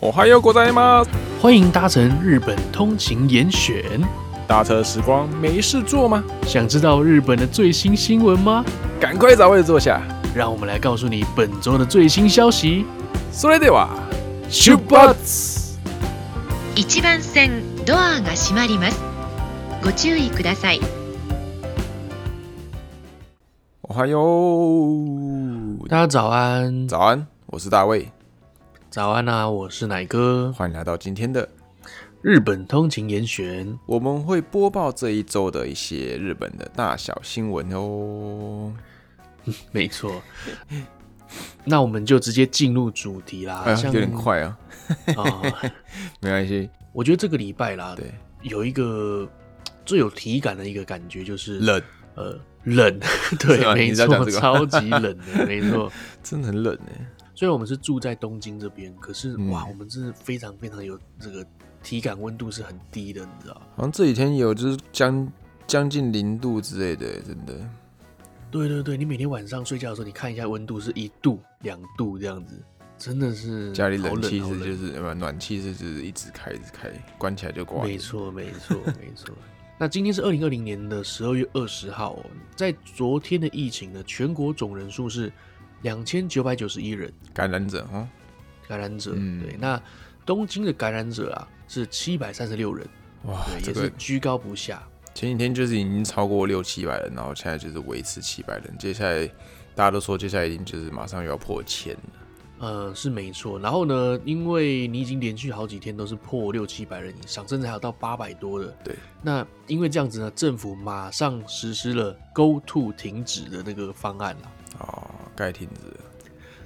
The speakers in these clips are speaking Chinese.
おはようございます。欢迎搭乘日本通勤严选，搭车时光没事做吗？想知道日本的最新新闻吗？赶快找位置坐下，让我们来告诉你本周的最新消息。それでは出発。一番线ドアが闭まります。ご注意ください。おはよう，大家早安，早安，我是大卫， 早安啊，我是奶哥，欢迎来到今天的日本通勤严选。我们会播报这一周的一些日本的大小新闻哦。没错，那我们就直接进入主题啦。有点快啊，哦、没关系。我觉得这个礼拜啦，对，有一个最有体感的一个感觉就是冷，呃，冷，对，没错，这个、超级冷的，没错，真的很冷呢。虽然我们是住在东京这边，可是、嗯、哇，我们是非常非常有这个体感温度是很低的，你知道？好像这几天有就是将将近零度之类的，真的。对对对，你每天晚上睡觉的时候，你看一下温度是一度、两度这样子，真的是家里冷气是就是暖气是就是一直开一直开，关起来就关。没错没错没错。那今天是二零二零年的十二月二十号，哦在昨天的疫情呢，全国总人数是两千九百九十一人感染者哈，感染者、嗯、对。那东京的感染者啊是七百三十六人，哇，对，也是居高不下。前几天就是已经超过六七百人，然后现在就是维持七百人。接下来大家都说，接下来已经就是马上又要破千了。呃，是没错。然后呢，因为你已经连续好几天都是破六七百人以上，甚至还有到八百多的。对。那因为这样子呢，政府马上实施了 Go To 停止的那个方案了。哦，该停止了，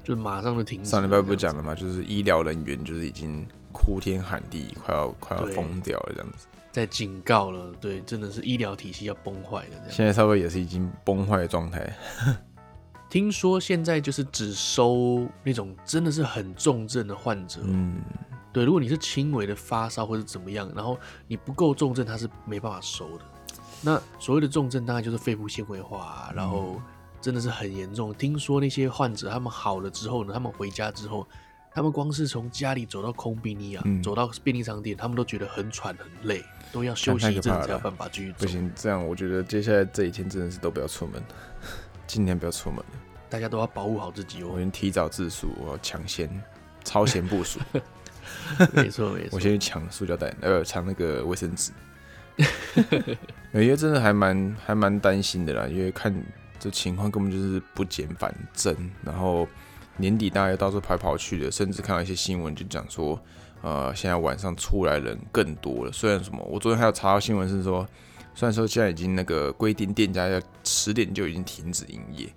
就马上就停止。上礼拜不是讲了吗？就是医疗人员就是已经哭天喊地，快要快要疯掉了这样子。在警告了，对，真的是医疗体系要崩坏了。现在稍微也是已经崩坏的状态。听说现在就是只收那种真的是很重症的患者。嗯，对，如果你是轻微的发烧或者怎么样，然后你不够重症，他是没办法收的。那所谓的重症，大概就是肺部纤维化，然后真的是很严重。听说那些患者他们好了之后呢，他们回家之后。他们光是从家里走到空比尼啊，嗯、走到便利商店，他们都觉得很喘很累，都要休息一阵才有办法继续走。不行，这样我觉得接下来这几天真的是都不要出门，尽量不要出门，大家都要保护好自己哦。我先提早自述，我要抢先超前部署。没错没 错，我先去抢塑胶袋，呃，抢那个卫生纸。因为真的还蛮还蛮担心的啦，因为看这情况根本就是不减反增，然后。年底大家到处跑跑去的，甚至看到一些新闻就讲说，呃，现在晚上出来人更多了。虽然什么，我昨天还有查到新闻是说，虽然说现在已经那个规定店家要十点就已经停止营业，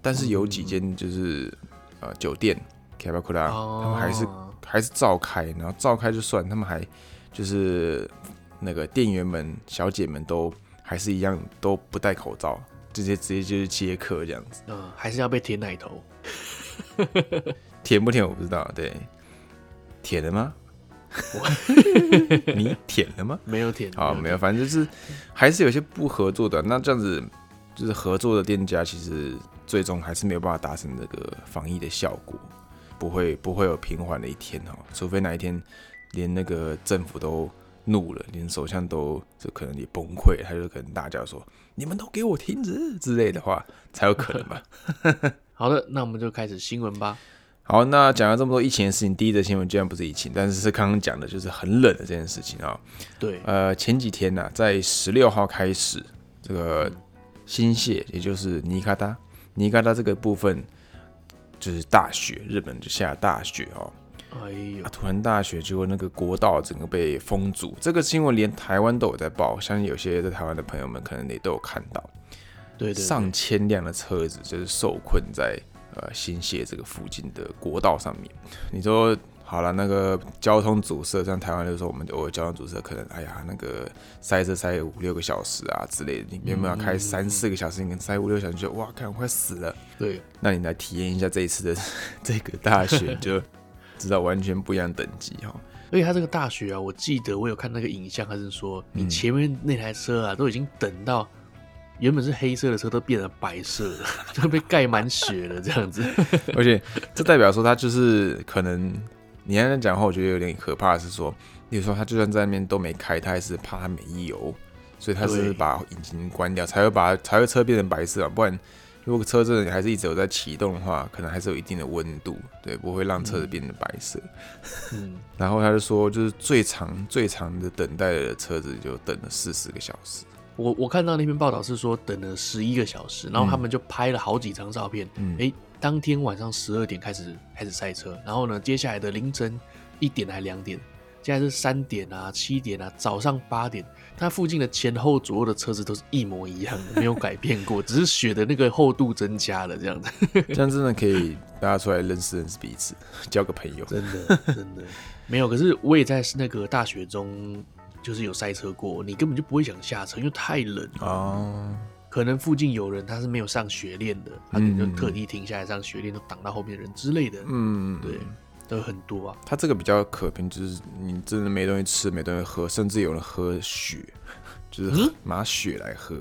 但是有几间就是呃酒店，卡巴库拉，他们还是还是照开，然后照开就算，他们还就是那个店员们、小姐们都还是一样都不戴口罩，直接直接就是接客这样子。嗯，还是要被舔奶头。舔不舔我不知道，对，舔了吗？你舔了吗？没有舔，好，没有，反正就是还是有些不合作的。那这样子就是合作的店家，其实最终还是没有办法达成这个防疫的效果，不会不会有平缓的一天哦，除非哪一天连那个政府都怒了，连首相都就可能也崩溃，他就可能大叫说：“你们都给我停止”之类的话，才有可能吧。好的，那我们就开始新闻吧。好，那讲了这么多疫情的事情，第一则新闻居然不是疫情，但是是刚刚讲的，就是很冷的这件事情啊。对，呃，前几天呢、啊，在十六号开始，这个新泻，也就是尼加达，尼加达这个部分就是大雪，日本就下大雪哦。哎呦，突然大雪，结果那个国道整个被封阻。这个新闻连台湾都有在报，相信有些在台湾的朋友们可能也都有看到。对，对，对，上千辆的车子就是受困在呃新泻这个附近的国道上面。你说好了，那个交通阻塞，像台湾的时候，我们偶尔交通阻塞，可能哎呀那个塞车塞五六个小时啊之类的，你原本要开三四个小时，你跟塞五六个小时，就哇，看我快死了。对，那你来体验一下这一次的这个大雪，就知道完全不一样等级哈。而且它这个大雪啊，我记得我有看那个影像，还是说你前面那台车啊，都已经等到。原本是黑色的车都变成白色了，就被盖满雪了这样子。而且这代表说它就是可能你刚才讲话，我觉得有点可怕的是说，比如说他就算在那边都没开，他还是怕他没油，所以他是把引擎关掉，才会把才会车变成白色，不然。如果车子还是一直有在启动的话，可能还是有一定的温度，对，不会让车子变得白色。嗯，然后他就说，就是最长最长的等待的车子就等了四十个小时。我我看到那篇报道是说等了十一个小时，然后他们就拍了好几张照片。嗯，哎，当天晚上十二点开始开始赛车，然后呢，接下来的凌晨一点还两点。现在是三点啊，七点啊，早上八点，它附近的前后左右的车子都是一模一样的，没有改变过，只是雪的那个厚度增加了，这样子。这样真的可以大家出来认识认识彼此，交个朋友。真的真的 没有，可是我也在那个大雪中，就是有赛车过，你根本就不会想下车，因为太冷哦。可能附近有人他是没有上雪练的，他可能就特地停下来上雪练，都挡到后面的人之类的。嗯，对。都很多啊，它这个比较可平，就是你真的没东西吃，没东西喝，甚至有人喝血，就是拿血来喝。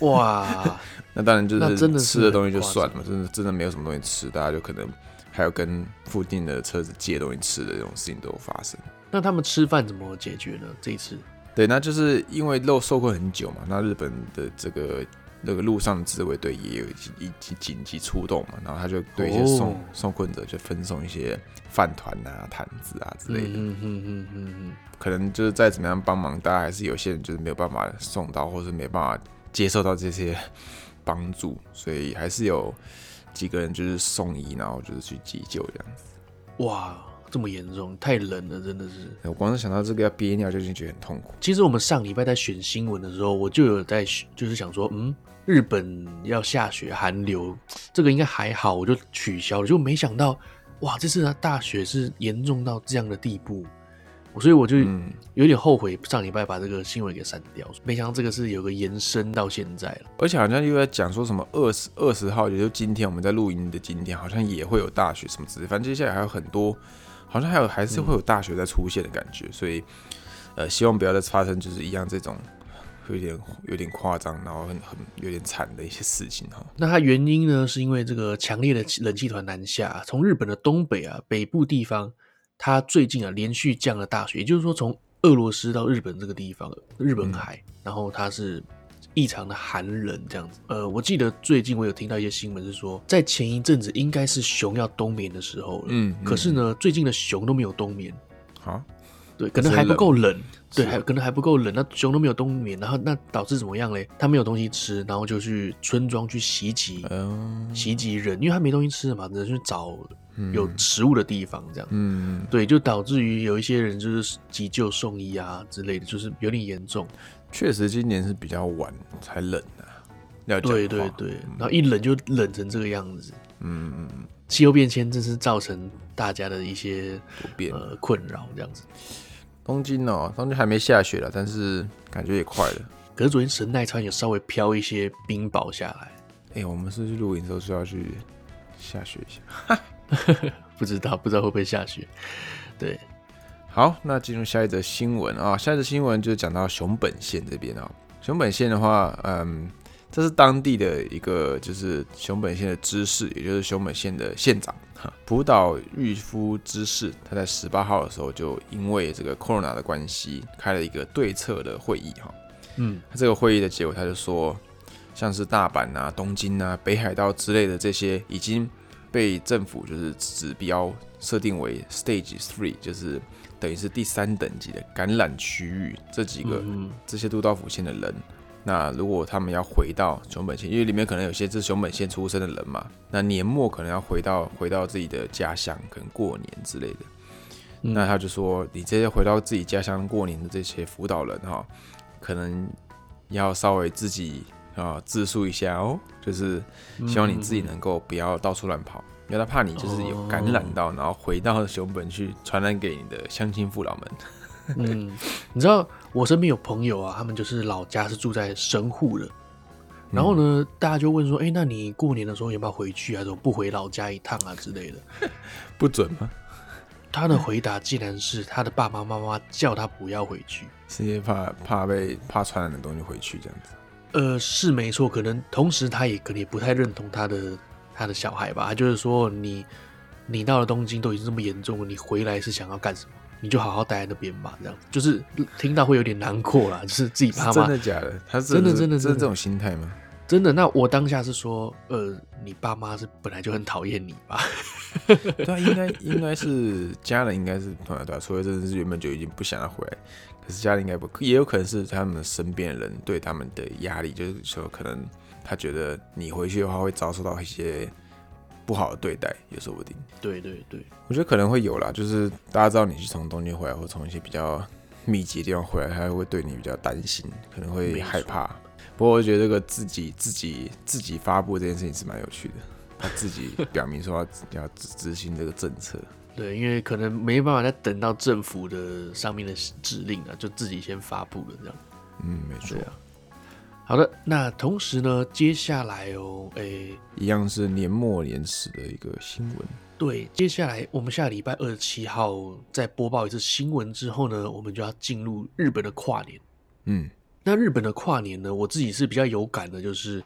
哇，那当然就是吃的东西就算了嘛，真的真的没有什么东西吃，大家就可能还有跟附近的车子借东西吃的这种事情都有发生。那他们吃饭怎么解决呢？这一次？对，那就是因为肉受困很久嘛，那日本的这个。那个路上的自卫队也有一紧紧急出动嘛，然后他就对一些送送困者就分送一些饭团啊、毯子啊之类的。嗯嗯嗯嗯嗯。可能就是再怎么样帮忙，大家还是有些人就是没有办法送到，或是没办法接受到这些帮助，所以还是有几个人就是送医，然后就是去急救这样子。哇！这么严重，太冷了，真的是。我光是想到这个要憋尿就已经觉得很痛苦。其实我们上礼拜在选新闻的时候，我就有在就是想说，嗯，日本要下雪寒流，这个应该还好，我就取消了。就没想到，哇，这次的大雪是严重到这样的地步，所以我就有点后悔上礼拜把这个新闻给删掉。没想到这个是有个延伸到现在了，而且好像又在讲说什么二十二十号，也就今天我们在录音的今天，好像也会有大雪什么之类。反正接下来还有很多。好像还有还是会有大雪在出现的感觉，嗯、所以呃，希望不要再发生就是一样这种有点有点夸张，然后很很有点惨的一些事情哈。那它原因呢，是因为这个强烈的冷气团南下，从日本的东北啊北部地方，它最近啊连续降了大雪，也就是说从俄罗斯到日本这个地方，日本海，嗯、然后它是。异常的寒冷这样子，呃，我记得最近我有听到一些新闻是说，在前一阵子应该是熊要冬眠的时候了，嗯，嗯，可是呢，最近的熊都没有冬眠，啊，对，可能还不够冷，对，还可能还不够冷，那熊都没有冬眠，然后那导致怎么样嘞？它没有东西吃，然后就去村庄去袭击，嗯，袭击人，因为它没东西吃嘛，只能去找有食物的地方，这样，嗯，对，就导致于有一些人就是急救送医啊之类的，就是有点严重。确实，今年是比较晚才冷啊。要对对对，然后一冷就冷成这个样子。嗯嗯，气候变迁真是造成大家的一些不便呃困扰这样子。东京哦，东京还没下雪了，但是感觉也快了。可是昨天神奈川有稍微飘一些冰雹下来。哎、欸，我们是去露营的时候需要去下雪一下。不知道不知道会不会下雪？对。好，那进入下一则新闻啊，下一则新闻就讲到熊本县这边啊。熊本县的话，嗯，这是当地的一个就是熊本县的知事，也就是熊本县的县长哈，浦岛裕夫知事，他在十八号的时候就因为这个 corona 的关系开了一个对策的会议哈。嗯，他这个会议的结果，他就说，像是大阪啊、东京啊、北海道之类的这些已经被政府就是指标设定为 Stage Three，就是。等于是第三等级的感染区域，这几个这些都道府县的人，那如果他们要回到熊本县，因为里面可能有些是熊本县出生的人嘛，那年末可能要回到回到自己的家乡，可能过年之类的，那他就说，你这些回到自己家乡过年的这些辅导人哈，可能要稍微自己啊自述一下哦，就是希望你自己能够不要到处乱跑。因为他怕你就是有感染到，然后回到熊本去传染给你的乡亲父老们。嗯，你知道我身边有朋友啊，他们就是老家是住在神户的，然后呢，大家就问说，哎，那你过年的时候要不要回去啊？怎么不回老家一趟啊之类的？不准吗？他的回答竟然是他的爸爸妈妈叫他不要回去，是因为怕怕被怕传染的东西回去这样子。呃，是没错，可能同时他也可能也不太认同他的。他的小孩吧，他就是说你，你到了东京都已经这么严重了，你回来是想要干什么？你就好好待在那边吧，这样就是听到会有点难过啦，就是自己爸妈真的假的？他是真的真的是这种心态吗？真的？那我当下是说，呃，你爸妈是本来就很讨厌你吧？对啊，应该应该是家人应该是对啊，除非真的是原本就已经不想要回来，可是家人应该不，也有可能是他们身边人对他们的压力，就是说可能他觉得你回去的话会遭受到一些。不好的对待也说不定。对对对，我觉得可能会有啦，就是大家知道你是从东京回来，或从一些比较密集的地方回来，他会对你比较担心，可能会害怕。不过我觉得这个自己自己自己发布这件事情是蛮有趣的，他自己表明说要要执执行这个政策。对，因为可能没办法再等到政府的上面的指令了，就自己先发布了这样。嗯，没错。好的，那同时呢，接下来哦，诶、欸，一样是年末年始的一个新闻。对，接下来我们下礼拜二十七号再播报一次新闻之后呢，我们就要进入日本的跨年。嗯，那日本的跨年呢，我自己是比较有感的，就是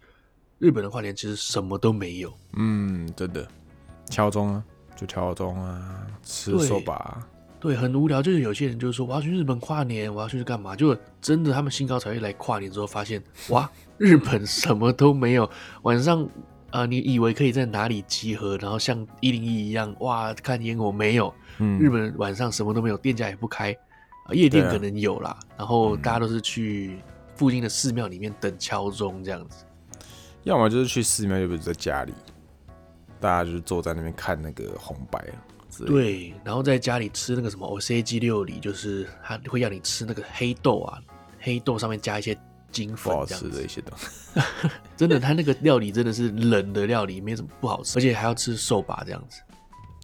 日本的跨年其实什么都没有。嗯，真的，敲钟啊，就敲钟啊，吃寿司啊。对，很无聊。就是有些人就是说，我要去日本跨年，我要去干嘛？就真的他们兴高采烈来跨年之后，发现哇，日本什么都没有。晚上啊、呃，你以为可以在哪里集合，然后像一零一一样哇看烟火没有？嗯，日本晚上什么都没有，店家也不开，夜店可能有啦。啊、然后大家都是去附近的寺庙里面等敲钟这样子。要么就是去寺庙，要不就在家里，大家就是坐在那边看那个红白。对，然后在家里吃那个什么 OCG 料理，就是他会要你吃那个黑豆啊，黑豆上面加一些金粉，这样子吃的一些东西。真的，他那个料理真的是冷的料理，没什么不好吃，而且还要吃寿把这样子。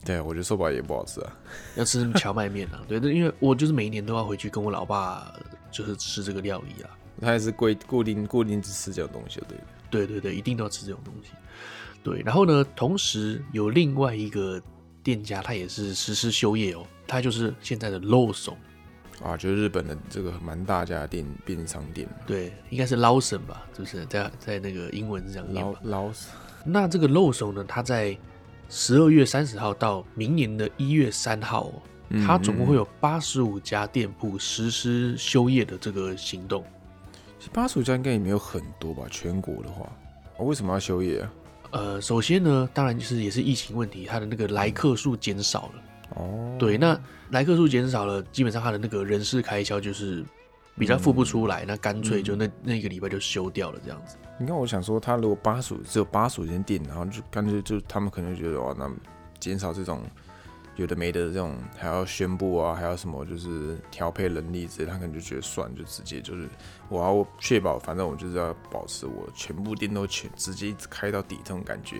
对，我觉得寿把也不好吃啊，要吃荞麦面啊。对，因为我就是每一年都要回去跟我老爸就是吃这个料理啊。他也是固固定固定只吃这种东西，对。对对对，一定都要吃这种东西。对，然后呢，同时有另外一个。店家他也是实施休业哦，他就是现在的 Lawson 啊，就是日本的这个蛮大家的店便利商店。对，应该是 Lawson 吧，是不是？在在那个英文是这样念吧。Lawson。那这个 Lawson 呢，他在十二月三十号到明年的一月三号，他总共会有八十五家店铺实施休业的这个行动。八十五家应该也没有很多吧？全国的话，为什么要休业啊？呃，首先呢，当然就是也是疫情问题，他的那个来客数减少了。哦，对，那来客数减少了，基本上他的那个人事开销就是比较付不出来，嗯、那干脆就那、嗯、那个礼拜就休掉了这样子。你看，我想说，他如果巴蜀只有八十五间店，然后就干脆就他们可能觉得哦，那减少这种。有的没的这种还要宣布啊，还要什么就是调配人力之类，他可能就觉得算，就直接就是我要确保，反正我就是要保持我全部店都全直接一直开到底这种感觉，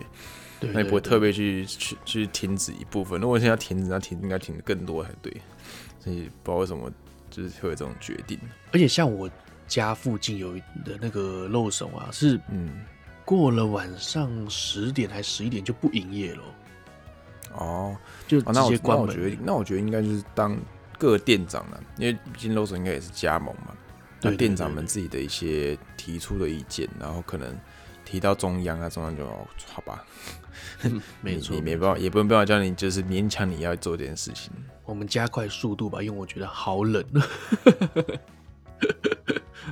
那也不会特别去去去停止一部分。如果现在要停止，那停应该停的更多才对，所以不知道为什么就是会有这种决定。而且像我家附近有的那个漏手啊，是嗯过了晚上十点还十一点就不营业了。哦，就直接关门。那我觉得，那我觉得应该就是当各店长了，因为毕竟 Lawson 应该也是加盟嘛。对，店长们自己的一些提出的意见，然后可能提到中央啊，中央就好吧。没错，你没办法，也不用办法叫你，就是勉强你要做这件事情。我们加快速度吧，因为我觉得好冷。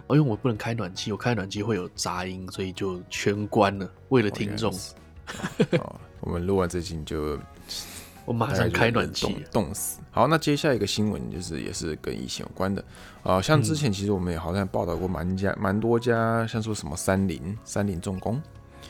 哦，因为我不能开暖气，我开暖气会有杂音，所以就全关了，为了听众。哦，我们录完这期就。我马上开暖气，冻死。好，那接下来一个新闻就是也是跟疫情有关的啊、呃，像之前其实我们也好像报道过蛮家蛮多家，像说什么三菱、三菱重工，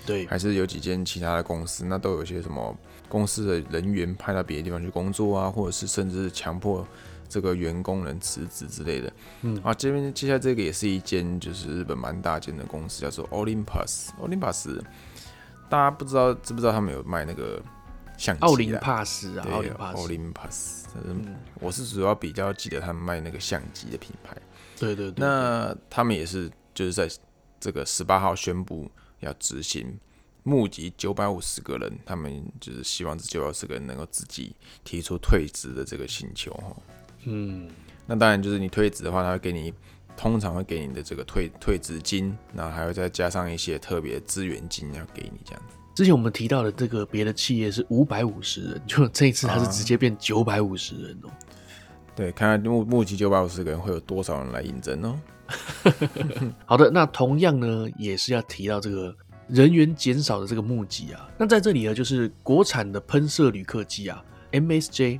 对，还是有几间其他的公司，那都有一些什么公司的人员派到别的地方去工作啊，或者是甚至是强迫这个员工人辞职之类的。嗯，啊，这边接下来这个也是一间就是日本蛮大间的公司，叫做 Olympus。Olympus，大家不知道知不知道他们有卖那个？奥林帕斯啊，奥林帕斯，奥林帕斯。我是主要比较记得他们卖那个相机的品牌。对对对，那他们也是就是在这个十八号宣布要执行募集九百五十个人，他们就是希望这九百五十个人能够自己提出退职的这个请求哈。嗯，那当然就是你退职的话，他会给你通常会给你的这个退退职金，然后还会再加上一些特别资源金要给你这样子。之前我们提到的这个别的企业是五百五十人，就这一次它是直接变九百五十人哦。对，看看募募集九百五十个人会有多少人来应征哦。好的，那同样呢，也是要提到这个人员减少的这个募集啊。那在这里呢，就是国产的喷射旅客机啊，MSJ。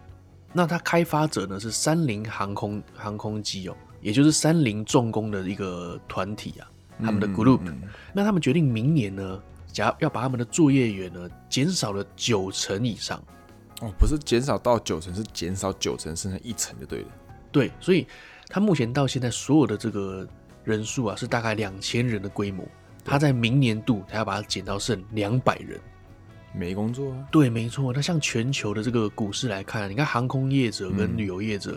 那它开发者呢是三菱航空航空机哦，也就是三菱重工的一个团体啊，他们的 group。嗯嗯嗯。那他们决定明年呢，假要把他们的作业员呢减少了九成以上。哦，不是减少到九成，是减少九成，剩下一成就对了。对，所以他目前到现在所有的这个人数啊，是大概两千人的规模。他在明年度，他要把它减到剩两百人，没工作啊。对，没错。那像全球的这个股市来看，你看航空业者跟旅游业者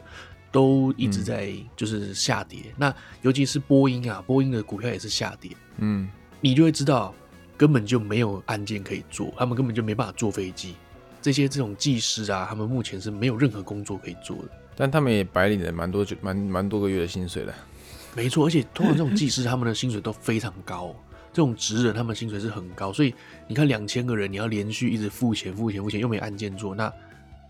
都一直在就是下跌。嗯、那尤其是波音啊，波音的股票也是下跌。嗯，你就会知道根本就没有案件可以做，他们根本就没办法坐飞机。这些这种技师啊，他们目前是没有任何工作可以做的。但他们也白领了蛮多，就蛮蛮多个月的薪水了。没错，而且通常这种技师他们的薪水都非常高，这种职人他们薪水是很高，所以你看两千个人，你要连续一直付钱、付钱、付钱，又没案件做，那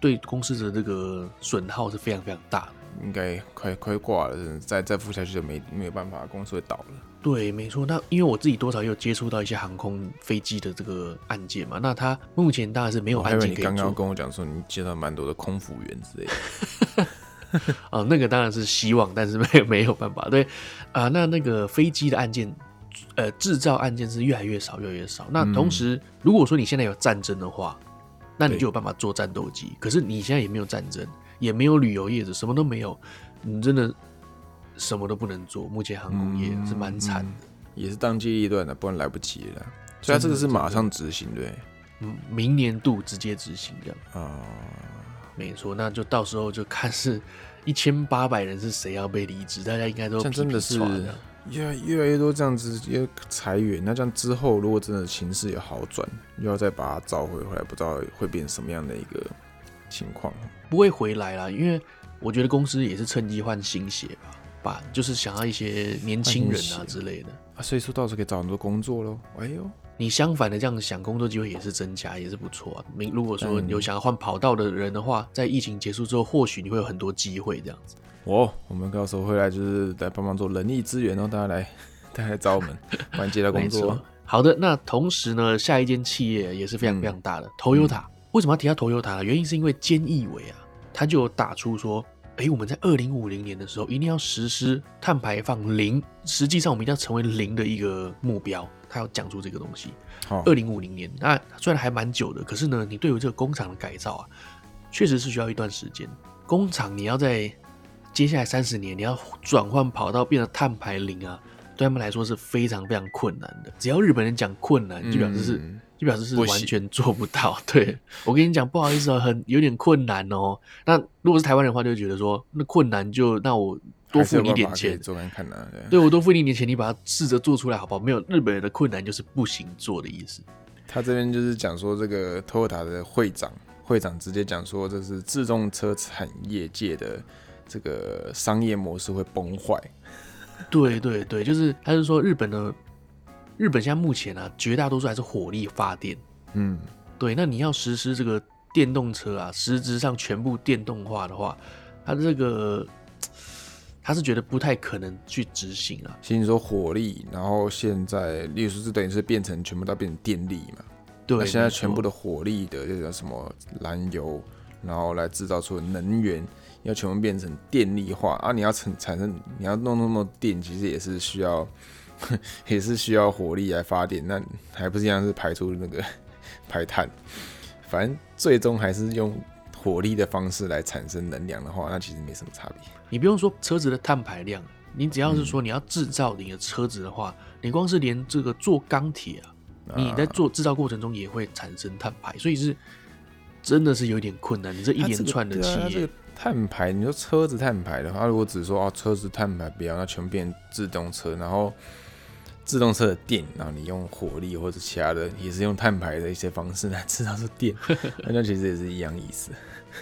对公司的这个损耗是非常非常大的。应该快快挂了，再再付下去就没没有办法，公司会倒了。对，没错。那因为我自己多少也有接触到一些航空飞机的这个案件嘛，那他目前当然是没有案件可以刚刚跟我讲说你接到蛮多的空服员之类的。哦，那个当然是希望，但是没有没有办法。对啊，那那个飞机的案件，呃，制造案件是越来越少，越来越少。那同时，嗯、如果说你现在有战争的话，那你就有办法做战斗机。可是你现在也没有战争，也没有旅游业者，什么都没有，你真的。什么都不能做，目前航空业是蛮惨的，也是当机立断的，不然来不及了。所以它这个是马上执行，对，嗯，明年度直接执行这样啊，没错，那就到时候就看是 一千八百人是谁要被离职，大家应该都真的是越越来越多这样子要裁员，那这样之后如果真的情势有好转，又要再把它召回回来，不知道会变成什么样的一个情况。不会回来啦，因为我觉得公司也是趁机换新血吧。吧，就是想要一些年轻人啊之类的啊，所以说到时候可以找很多工作喽。哎呦，你相反的这样想，工作机会也是增加，也是不错啊。如果说有想要换跑道的人的话，在疫情结束之后，或许你会有很多机会这样子。哦，我们到时候会来就是来帮忙做人力资源哦，大家来，大家来找我们，帮你接到工作。好的，那同时呢，下一间企业也是非常非常大的，Toyota。为什么要提到 Toyota 呢？原因是因为菅义伟啊，他就有打出说。哎，我们在二零五零年的时候一定要实施碳排放零，实际上我们一定要成为零的一个目标。他要讲出这个东西。好，二零五零年，那虽然还蛮久的，可是呢，你对于这个工厂的改造啊，确实是需要一段时间。工厂你要在接下来三十年，你要转换跑道变成碳排零啊，对他们来说是非常非常困难的。只要日本人讲困难，就表示是。表示是完全做不到。不对，我跟你讲，不好意思啊，很有点困难哦。那如果是台湾人的话，就会觉得说，那困难就那我多付你一点钱，做看看啊。对，对我多付你一点钱，你把它试着做出来，好不好？没有日本人的困难就是不行做的意思。他这边就是讲说，这个 Toyota 的会长，会长直接讲说，这是自动车产业界的这个商业模式会崩坏。对对对，就是他是说日本的。日本现在目前啊，绝大多数还是火力发电。嗯，对。那你要实施这个电动车啊，实质上全部电动化的话，他这个他是觉得不太可能去执行啊。其实你说火力，然后现在，例如说是等于是变成全部都变成电力嘛？对。那现在全部的火力的这个什么燃油，然后来制造出能源，要全部变成电力化啊！你要产产生，你要弄那么多电，其实也是需要。也是需要火力来发电，那还不是一样是排出那个 排碳？反正最终还是用火力的方式来产生能量的话，那其实没什么差别。你不用说车子的碳排量，你只要是说你要制造你的车子的话，嗯、你光是连这个做钢铁啊，你在做制造过程中也会产生碳排，所以是真的是有点困难。你这一连串的企业。碳排，你说车子碳排的话，如果只说哦车子碳排不要，那全变自动车，然后自动车的电，然后你用火力或者其他的，也是用碳排的一些方式来制造出电，那其实也是一样意思。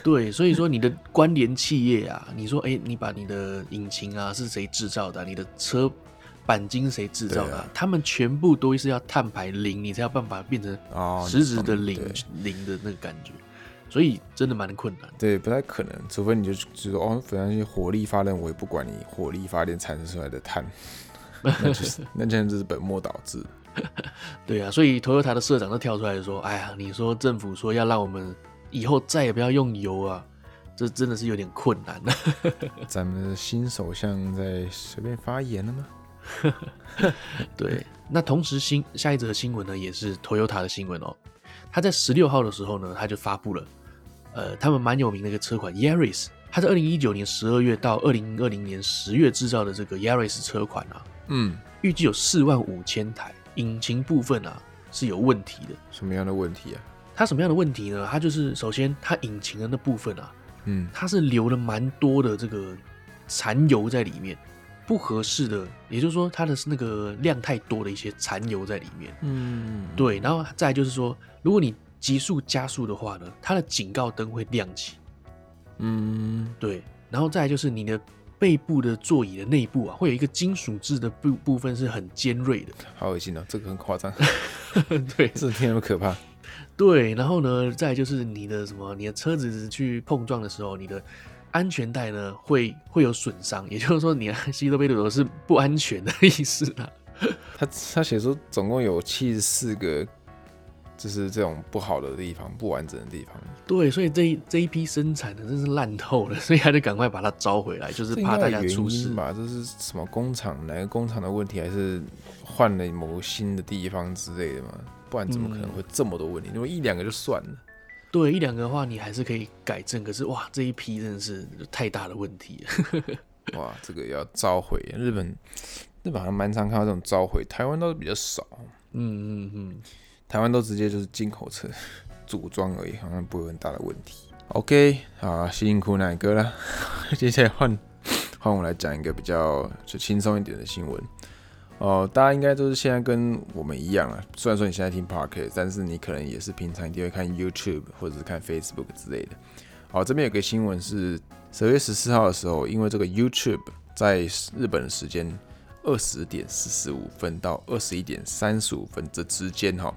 对，所以说你的关联企业啊，你说哎，你把你的引擎啊是谁制造的啊？你的车钣金谁制造的、啊？啊、他们全部都是要碳排零，你才有办法变成实质的零、哦、零的那个感觉。所以真的蛮困难。对，不太可能，除非你就就说哦，反正火力发电，我也不管你火力发电产生出来的碳，那就是 那就是本末倒置。对啊，所以 Toyota 的社长都跳出来说：“哎呀，你说政府说要让我们以后再也不要用油啊，这真的是有点困难。”咱们的新首相在随便发言了吗？对，那同时新下一则新闻呢，也是 Toyota 的新闻哦。他在十六号的时候呢，他就发布了。呃，他们蛮有名的一个车款 Yaris，他在二零一九年十二月到二零二零年十月制造的这个 Yaris 车款啊，嗯，预计有四万五千台，引擎部分啊是有问题的。什么样的问题啊？它什么样的问题呢？它就是首先它引擎的那部分啊，嗯，它是留了蛮多的这个残油在里面，不合适的，也就是说它的那个量太多的一些残油在里面，嗯，对，然后再来就是说，如果你急速加速的话呢，它的警告灯会亮起。嗯，对。然后再来就是你的背部的座椅的内部啊，会有一个金属质的部部分是很尖锐的。好恶心哦，这个很夸张。对，这听那么可怕。对，然后呢，再就是你的什么，你的车子去碰撞的时候，你的安全带呢会会有损伤，也就是说，你的西多贝鲁是不安全的意思啊。他他写说总共有七十四个。就是这种不好的地方，不完整的地方。对，所以这一这一批生产的真是烂透了，所以还得赶快把它招回来，就是怕大家出事吧。这是什么工厂？哪个工厂的问题？还是换了某个新的地方之类的吗？不然怎么可能会这么多问题？如果、嗯、一两个就算了。对，一两个的话你还是可以改正。可是哇，这一批真的是太大的问题了。哇，这个要召回。日本日本好像蛮常看到这种召回，台湾倒是比较少。嗯嗯嗯。台湾都直接就是进口车 组装而已，好像不会有很大的问题。OK，好，辛苦奶哥了。接下来换换我来讲一个比较就轻松一点的新闻。哦、呃，大家应该都是现在跟我们一样啊，虽然说你现在听 Podcast，但是你可能也是平常一定会看 YouTube 或者是看 Facebook 之类的。好，这边有个新闻是十月十四号的时候，因为这个 YouTube 在日本的时间。二十点四十五分到二十一点三十五分这之间，哈，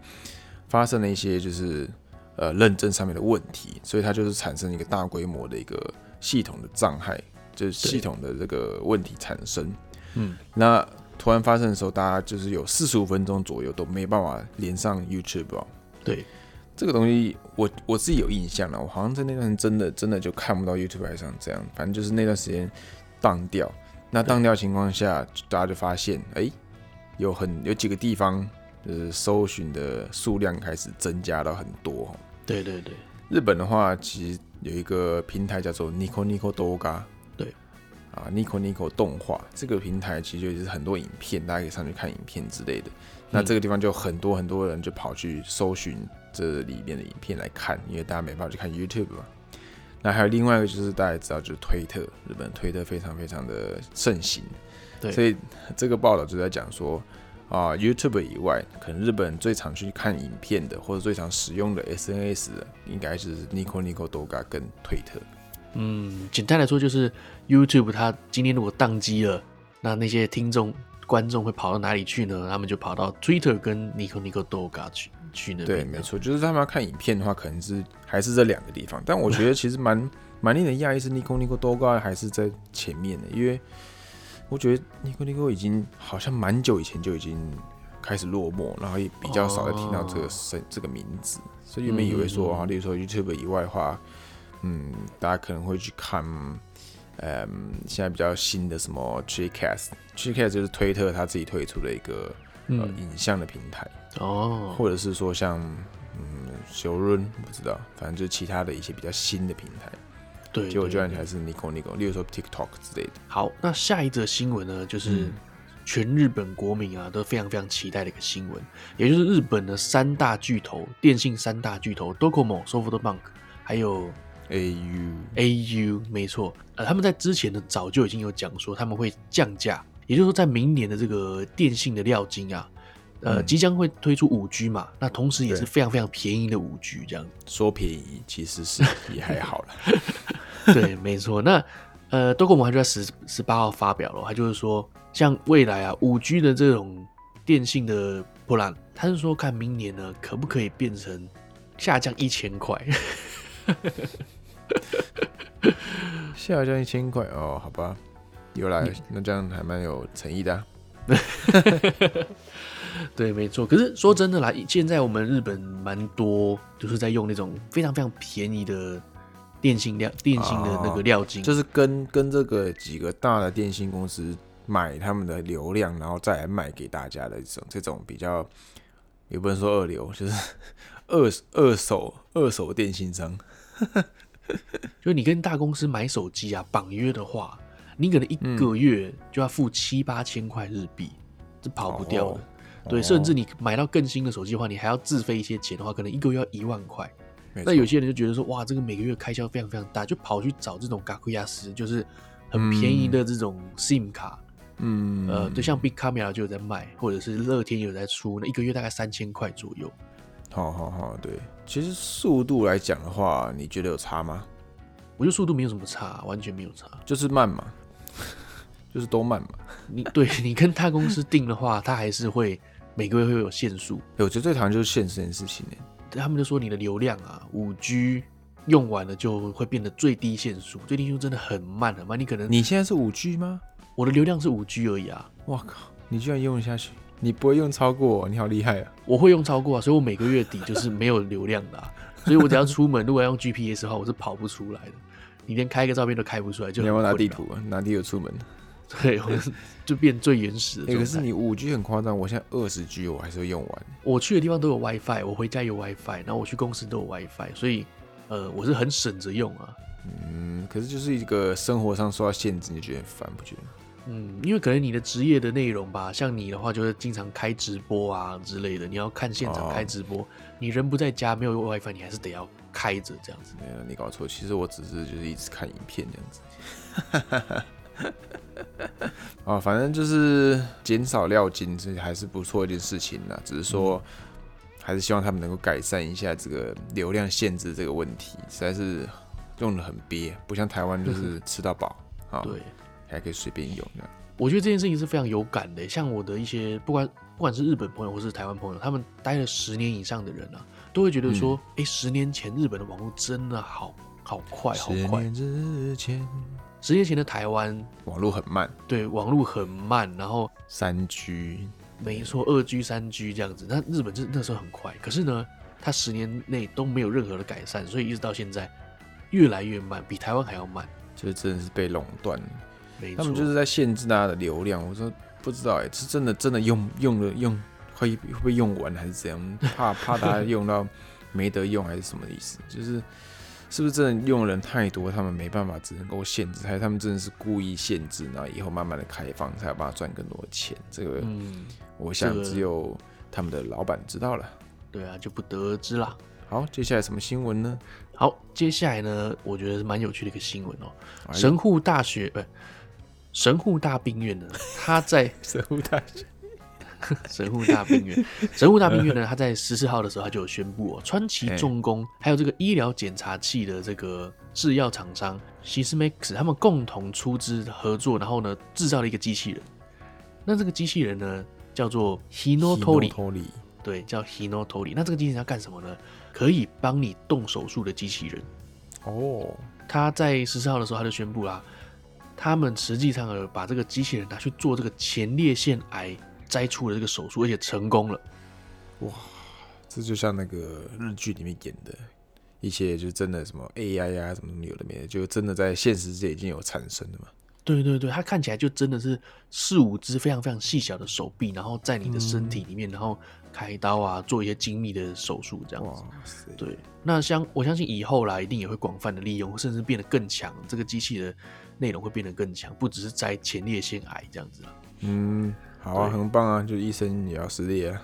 发生了一些就是呃认证上面的问题，所以它就是产生一个大规模的一个系统的障碍，就是系统的这个问题产生。嗯，那突然发生的时候，大家就是有四十五分钟左右都没办法连上 YouTube 哦。对，这个东西我我自己有印象了，我好像在那段真的真的就看不到 YouTube 上这样，反正就是那段时间当掉。那当掉情况下，大家就发现，哎、欸，有很有几个地方，就是搜寻的数量开始增加到很多。对对对，日本的话，其实有一个平台叫做 Nico Nico Doga，对，啊，Nico Nico 动画这个平台其实就是很多影片，大家可以上去看影片之类的。那这个地方就很多很多人就跑去搜寻这里面的影片来看，因为大家没办法去看 YouTube 嘛。那还有另外一个就是大家知道，就是推特，日本推特非常非常的盛行，对，所以这个报道就在讲说啊，YouTube 以外，可能日本最常去看影片的或者最常使用的 SNS 的，应该是 Nico Nico Doga 跟推特。嗯，简单来说就是 YouTube 它今天如果宕机了，那那些听众观众会跑到哪里去呢？他们就跑到 Twitter 跟 Nico Nico Doga 去。对，没错，就是他们要看影片的话，可能是还是这两个地方。但我觉得其实蛮 蛮令人讶异，是 Nico Nico Doga 还是在前面的，因为我觉得 Nico Nico 已经好像蛮久以前就已经开始落寞，然后也比较少的听到这个声、哦、这个名字，所以原本以为说啊，例如说 YouTube 以外的话，嗯，大家可能会去看，嗯，现在比较新的什么 Tweetcast，Tweetcast 就是推特他自己推出的一个、嗯、呃影像的平台。哦，或者是说像嗯，小润不知道，反正就是其他的一些比较新的平台，对，结果居然还是 Nico Nico，例如说 TikTok 之类的。好，那下一则新闻呢，就是全日本国民啊都非常非常期待的一个新闻，也就是日本的三大巨头，电信三大巨头 Docomo、SoftBank 还有 AU AU，没错，呃，他们在之前呢早就已经有讲说他们会降价，也就是说在明年的这个电信的料金啊。呃，即将会推出五 G 嘛？那同时也是非常非常便宜的五 G，这样说便宜其实是 也还好了。对，没错。那呃，多国摩他就在十十八号发表了，他就是说，像未来啊，五 G 的这种电信的 plan，他是说看明年呢，可不可以变成下降一千块？下降一千块哦，好吧，又来，那这样还蛮有诚意的啊。对，没错。可是说真的啦，现在我们日本蛮多，就是在用那种非常非常便宜的电信料、电信的那个料金，就是跟跟这个几个大的电信公司买他们的流量，然后再来卖给大家的这种这种比较，也不能说二流，就是 二二手二手电信商。就你跟大公司买手机啊，绑约的话，你可能一个月就要付七八千块日币，这跑不掉的。对，甚至你买到更新的手机的话，你还要自费一些钱的话，可能一个月要一万块。那有些人就觉得说，哇，这个每个月开销非常非常大，就跑去找这种嘎库亚斯，就是很便宜的这种 SIM 卡。嗯，呃，对，像 Big Camera 就有在卖，或者是乐天有在出，那一个月大概三千块左右。好好好，对，其实速度来讲的话，你觉得有差吗？我觉得速度没有什么差，完全没有差，就是慢嘛，就是都慢嘛。你对你跟大公司订的话，他还是会。每个月会有限速，我觉得最讨厌就是限时这件事情呢。他们就说你的流量啊，五 G 用完了就会变得最低限速，最低限速真的很慢很慢。你可能你现在是五 G 吗？我的流量是五 G 而已啊！哇靠，你居然用得下去？你不会用超过？你好厉害啊！我会用超过啊，所以我每个月底就是没有流量的啊。所以我只要出门，如果要用 GPS 的话，我是跑不出来的。你连开个照片都开不出来，就你要不要拿地图啊？拿地图出门。对，我就变最原始的。欸、可是你五 G 很夸张，我现在二十 G 我还是会用完。我去的地方都有 WiFi，我回家有 WiFi，然后我去公司都有 WiFi，所以呃，我是很省着用啊。嗯，可是就是一个生活上受到限制，你觉得很烦不觉得？嗯，因为可能你的职业的内容吧，像你的话就是经常开直播啊之类的，你要看现场开直播，哦、你人不在家没有 WiFi，你还是得要开着这样子。没有，你搞错，其实我只是就是一直看影片这样子。啊，反正就是减少料金，这还是不错一件事情啦。只是说，还是希望他们能够改善一下这个流量限制这个问题，实在是用的很憋，不像台湾就是 吃到饱啊，对，还可以随便用。我觉得这件事情是非常有感的，像我的一些不管不管是日本朋友或是台湾朋友，他们待了十年以上的人啊，都会觉得说，哎、嗯，十年前日本的网络真的好好快，好快。十年之前。十年前的台湾网络很慢，对，网络很慢，然后三 G，没错，二 G、三 G 这样子。那日本这那时候很快，可是呢，它十年内都没有任何的改善，所以一直到现在越来越慢，比台湾还要慢，就是真的是被垄断。没错，他们就是在限制大家的流量。我说不知道哎，是真的真的用用了用会会不会用完还是怎样？怕怕大家用到没得用还是什么意思？就是。是不是真的用人太多，他们没办法，只能够限制，还是他们真的是故意限制，然后以后慢慢的开放，才有办法赚更多的钱？这个，嗯，我想只有他们的老板知道了。对啊，就不得而知啦。好，接下来什么新闻呢？好，接下来呢，我觉得是蛮有趣的一个新闻哦。神户大学不，神户大病院呢，他在 神户大学。神户大病院，神户大病院呢？他在十四号的时候，他就有宣布哦，川崎重工还有这个医疗检查器的这个制药厂商 Sysmex，他们共同出资合作，然后呢，制造了一个机器人。那这个机器人呢，叫做 Hinotori，对，叫 Hinotori。那这个机器人要干什么呢？可以帮你动手术的机器人。哦，他在十四号的时候，他就宣布啦，他们实际上呢，把这个机器人拿去做这个前列腺癌。摘出了这个手术，而且成功了。哇，这就像那个日剧里面演的一些，就真的什么 AI 呀、啊，什么什么有的没的，就真的在现实世界已经有产生了嘛。对对对，它看起来就真的是四五只非常非常细小的手臂，然后在你的身体里面，嗯、然后开刀啊，做一些精密的手术这样子。对，那相我相信以后啦，一定也会广泛的利用，甚至变得更强。这个机器的内容会变得更强，不只是摘前列腺癌这样子。嗯。好啊，很棒啊！就医生也要失业啊。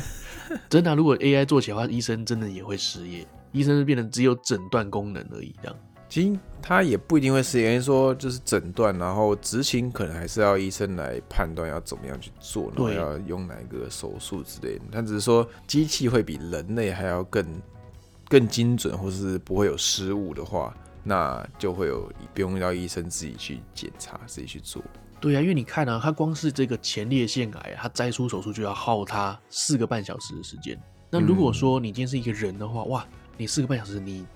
真的啊，如果 AI 做起来的话，医生真的也会失业。医生是变成只有诊断功能而已，这样。其实他也不一定会失业，因为说就是诊断，然后执行可能还是要医生来判断要怎么样去做，然后要用哪个手术之类的。他只是说机器会比人类还要更更精准，或是不会有失误的话，那就会有不用要医生自己去检查，自己去做。对啊，因为你看啊，他光是这个前列腺癌，他摘出手术就要耗他四个半小时的时间。那如果说你今天是一个人的话，嗯、哇，你四个半小时你，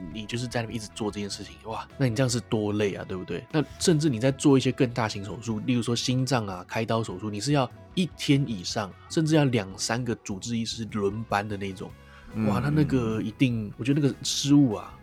你你就是在那边一直做这件事情，哇，那你这样是多累啊，对不对？那甚至你在做一些更大型手术，例如说心脏啊开刀手术，你是要一天以上，甚至要两三个主治医师轮班的那种，哇，他那个一定，我觉得那个失误啊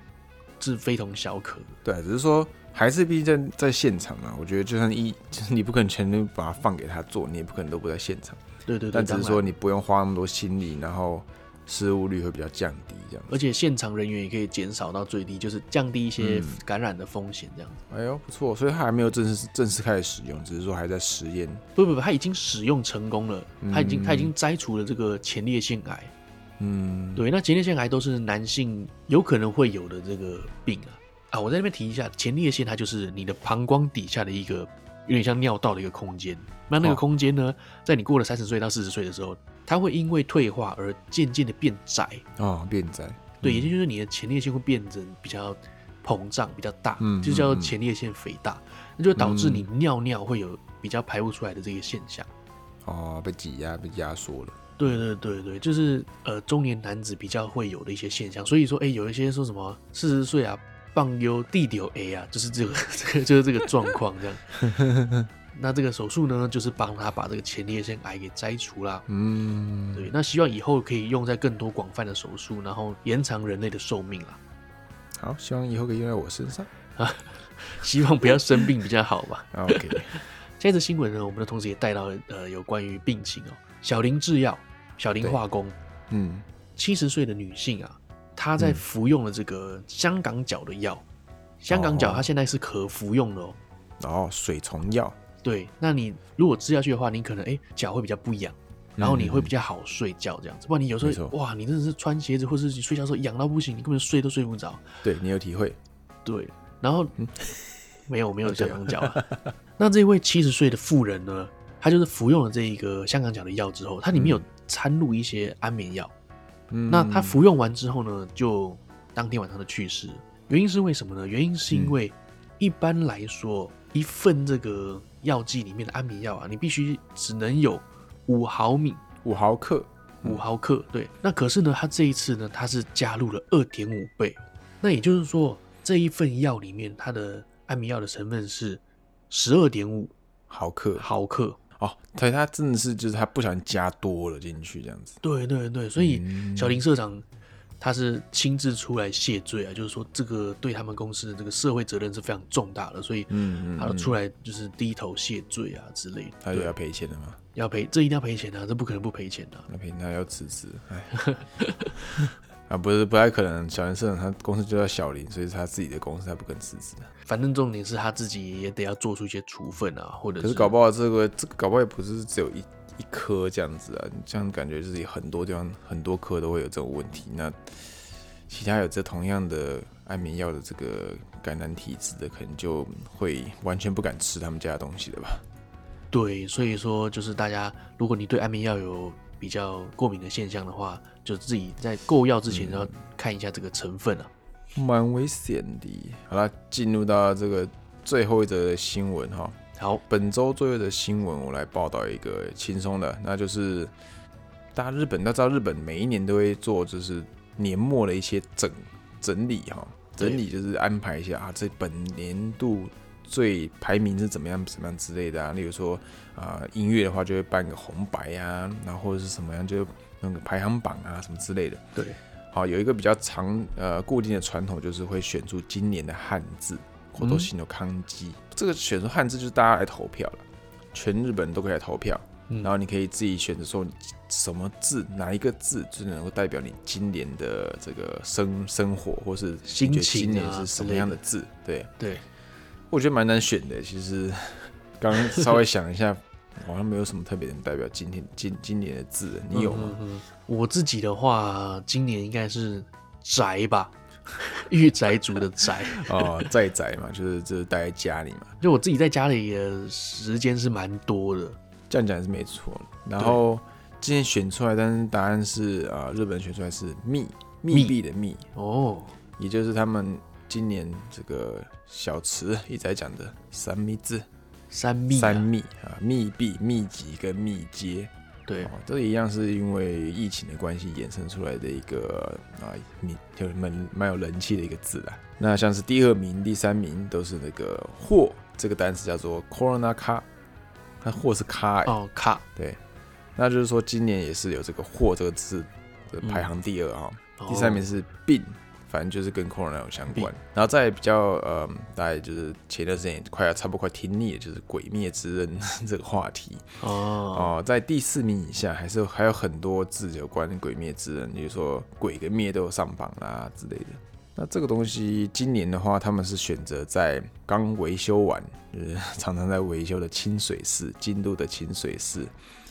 是非同小可。对，只是说。还是毕竟在在现场啊，我觉得就算一，就是你不可能全都把它放给他做，你也不可能都不在现场。对对对。但只是说你不用花那么多心力，然后失误率会比较降低这样。而且现场人员也可以减少到最低，就是降低一些感染的风险这样子。嗯。哎呦，不错，所以他还没有正式正式开始使用，只是说还在实验。不不不，他已经使用成功了，他已经他已经摘除了这个前列腺癌。嗯，对，那前列腺癌都是男性有可能会有的这个病啊。啊，我在那边提一下，前列腺它就是你的膀胱底下的一个有点像尿道的一个空间。那那个空间呢，哦、在你过了三十岁到四十岁的时候，它会因为退化而渐渐的变窄。哦，变窄。对，也就是你的前列腺会变成比较膨胀、比较大，嗯，就叫做前列腺肥大，嗯、那就导致你尿尿会有比较排不出来的这个现象。哦，被挤压、被压缩了。对对对对，就是呃中年男子比较会有的一些现象。所以说，哎，有一些说什么四十岁啊。棒优地丢 A 啊，就是这个，这个就是这个状况这样。那这个手术呢，就是帮他把这个前列腺癌给摘除了。嗯，对。那希望以后可以用在更多广泛的手术，然后延长人类的寿命啊。好，希望以后可以用在我身上啊。希望不要生病比较好吧。OK。下一则新闻呢，我们的同时也带到呃有关于病情哦，小林制药、小林化工，嗯，七十岁的女性啊。他在服用了这个香港脚的药，嗯、香港脚它现在是可服用的哦。哦，水虫药。对，那你如果吃下去的话，你可能哎脚会比较不痒，然后你会比较好睡觉这样子。不然你有时候哇，你真的是穿鞋子或是你睡觉的时候痒到不行，你根本睡都睡不着。对，你有体会。对，然后、嗯、没有没有香港脚啊。那这位七十岁的妇人呢，她就是服用了这一个香港脚的药之后，它里面有掺入一些安眠药。那他服用完之后呢，就当天晚上的去世。原因是为什么呢？原因是因为一般来说，一份这个药剂里面的安眠药啊，你必须只能有五毫米，五毫克，五毫克。对。那可是呢，他这一次呢，他是加入了二点五倍。那也就是说，这一份药里面它的安眠药的成分是十二点五毫克，毫克。哦，对，他真的是就是他不小心加多了进去这样子。对对对，所以小林社长他是亲自出来谢罪啊，嗯、就是说这个对他们公司的这个社会责任是非常重大的，所以嗯，他出来就是低头谢罪啊之类的。他有要赔钱的吗？要赔，这一定要赔钱的、啊，这不可能不赔钱的、啊。那赔那要辞职，哎。啊，不是不太可能。小林社长他公司就叫小林，所以是他自己的公司，他不肯辞职。反正重点是他自己也得要做出一些处分啊，或者是搞不好这个这个搞不好也不是只有一一颗这样子啊，这样感觉自己很多地方很多颗都会有这种问题。那其他有这同样的安眠药的这个感染体质的，可能就会完全不敢吃他们家的东西了吧？对，所以说就是大家，如果你对安眠药有比较过敏的现象的话，就自己在购药之前要看一下这个成分啊，蛮危险的。好了，进入到这个最后一则新闻哈。好，本周最后的新闻我来报道一个轻松的，那就是大家日本都知道，日本每一年都会做就是年末的一些整整理哈，整理就是安排一下啊，这本年度。最排名是怎么样，怎么样之类的啊？例如说，啊、呃，音乐的话就会办个红白啊，然后或者是什么样，就那个排行榜啊，什么之类的。对，好，有一个比较长呃固定的传统，就是会选出今年的汉字，或都新的康基。嗯、这个选出汉字就是大家来投票了，全日本都可以来投票，嗯、然后你可以自己选择说什么字，哪一个字最能够代表你今年的这个生生活，或是心情啊，今年是什么样的字？对对。我觉得蛮难选的。其实 刚刚稍微想一下，好像没有什么特别能代表今天今今年的字。你有吗？嗯嗯嗯，我自己的话，今年应该是宅吧，御宅族的宅 哦，在宅嘛，就是就是待在家里嘛。就我自己在家里的时间是蛮多的，这样讲是没错。然后今天选出来，但是答案是啊、呃，日本选出来是密密闭的密哦，也就是他们。今年这个小池一直在讲的三密制，三密、啊、三密啊，密闭、密集跟密接。对，哦，这一样是因为疫情的关系衍生出来的一个啊，你就是蛮蛮有人气的一个字啦。那像是第二名、第三名都是那个“祸”这个单词叫做 “corona 卡”，那“祸”是卡、欸、哦，卡。对，那就是说今年也是有这个“祸”这个字的排行第二哈、嗯，第三名是“病”。反正就是跟 Corona 有相关，然后再比较呃，大概就是前段时间快要差不多快听腻了，就是《鬼灭之刃》这个话题。哦。哦，在第四名以下还是还有很多字有关《鬼灭之刃》，比如说“鬼”跟“灭”都有上榜啦之类的。那这个东西今年的话，他们是选择在刚维修完，就是 常常在维修的清水寺，京都的清水寺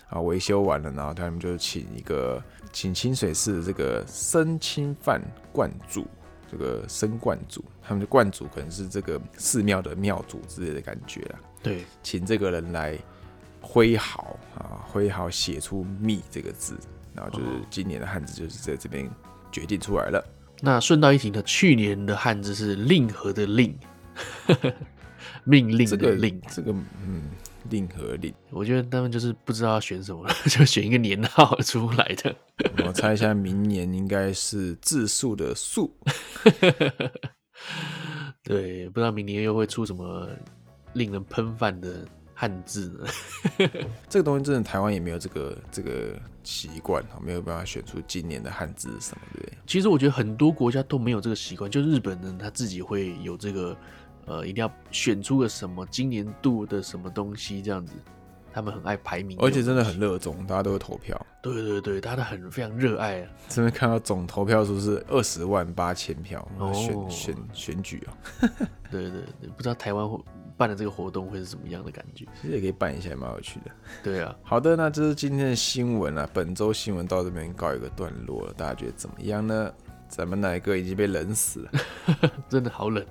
啊，维修完了，然后他们就请一个。请清水寺的这个生亲饭观主，这个生观主，他们的观主可能是这个寺庙的庙主之类的感觉啦。对，请这个人来挥毫啊，挥毫写出“密”这个字，然后就是今年的汉字就是在这边决定出来了。那顺道一提呢，去年的汉字是“令和”的“令”，命令的“令”，这个嗯。令和令，我觉得他们就是不知道要选什么，就选一个年号出来的。我猜一下，明年应该是字数的数。对，不知道明年又会出什么令人喷饭的汉字呢？这个东西真的台湾也没有这个这个习惯，没有办法选出今年的汉字什么的。其实我觉得很多国家都没有这个习惯，就日本人他自己会有这个。呃，一定要选出个什么今年度的什么东西这样子，他们很爱排名，而且真的很热衷，大家都会投票。对对对，大家都很非常热爱啊。这边看到总投票数是二十万八千票，选、哦、选选选举啊。对对对，不知道台湾办的这个活动会是什么样的感觉？其实也可以办一下，蛮有趣的。对啊，好的，那这是今天的新闻啊，本周新闻到这边告一个段落了，大家觉得怎么样呢？咱们哪一个已经被冷死了？真的好冷。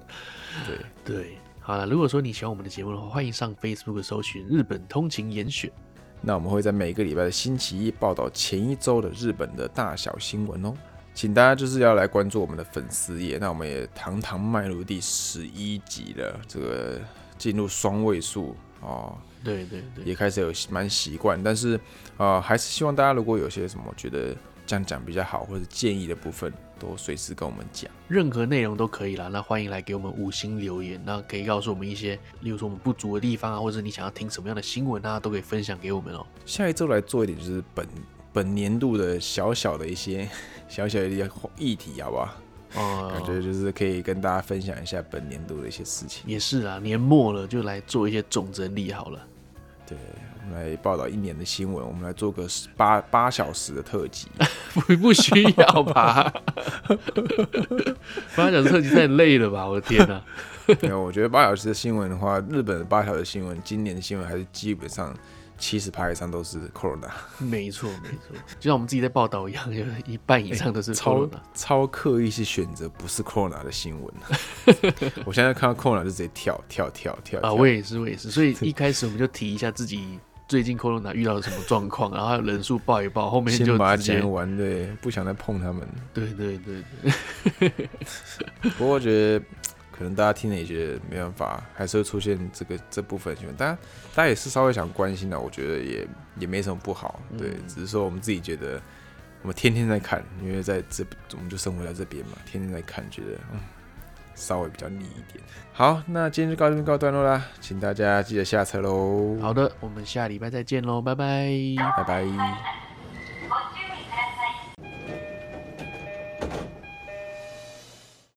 对对。好了，如果说你喜欢我们的节目的话，欢迎上 Facebook 搜寻日本通勤严选。那我们会在每个礼拜的星期一报道前一周的日本的大小新闻哦，请大家就是要来关注我们的粉丝页。那我们也堂堂迈入第十一集了，这个进入双位数哦。对对对，也开始有蛮习惯，但是啊、呃，还是希望大家如果有些什么觉得这样讲比较好，或者建议的部分。都随时跟我们讲，任何内容都可以啦。那欢迎来给我们五星留言，那可以告诉我们一些，例如说我们不足的地方啊，或者你想要听什么样的新闻啊，都可以分享给我们哦。下一周来做一点，就是本本年度的小小的一些 小小的一些议题，好不好？哦，感觉就是可以跟大家分享一下本年度的一些事情。也是啊，年末了，就来做一些总整理好了。对。来报道一年的新闻，我们来做个八八小时的特辑，不不需要吧？八小时特辑太累了吧？我的天哪！没有，我觉得八小时的新闻的话，日本的八小时新闻，今年的新闻还是基本上。七十趴以上都是 Corona，没错没错，就像我们自己在报道一样，有一半以上都是 Corona，超超刻意去选择不是 Corona 的新闻。我现在看到 Corona 就直接跳跳跳跳啊！我也是我也是，所以一开始我们就提一下自己最近 Corona 遇到了什么状况，然后人数报一报，后面就先把它讲完，对，不想再碰他们。对对对對，不过我觉得。可能大家听了也觉得没办法，还是会出现这个这部分新闻。大家大家也是稍微想关心的，我觉得也也没什么不好。对，嗯，只是说我们自己觉得，我们天天在看，因为在这我们就生活在这边嘛，天天在看，觉得嗯稍微比较腻一点。好，那今天就到这边告一段落啦，请大家记得下车喽。好的，我们下礼拜再见喽，拜拜，拜拜。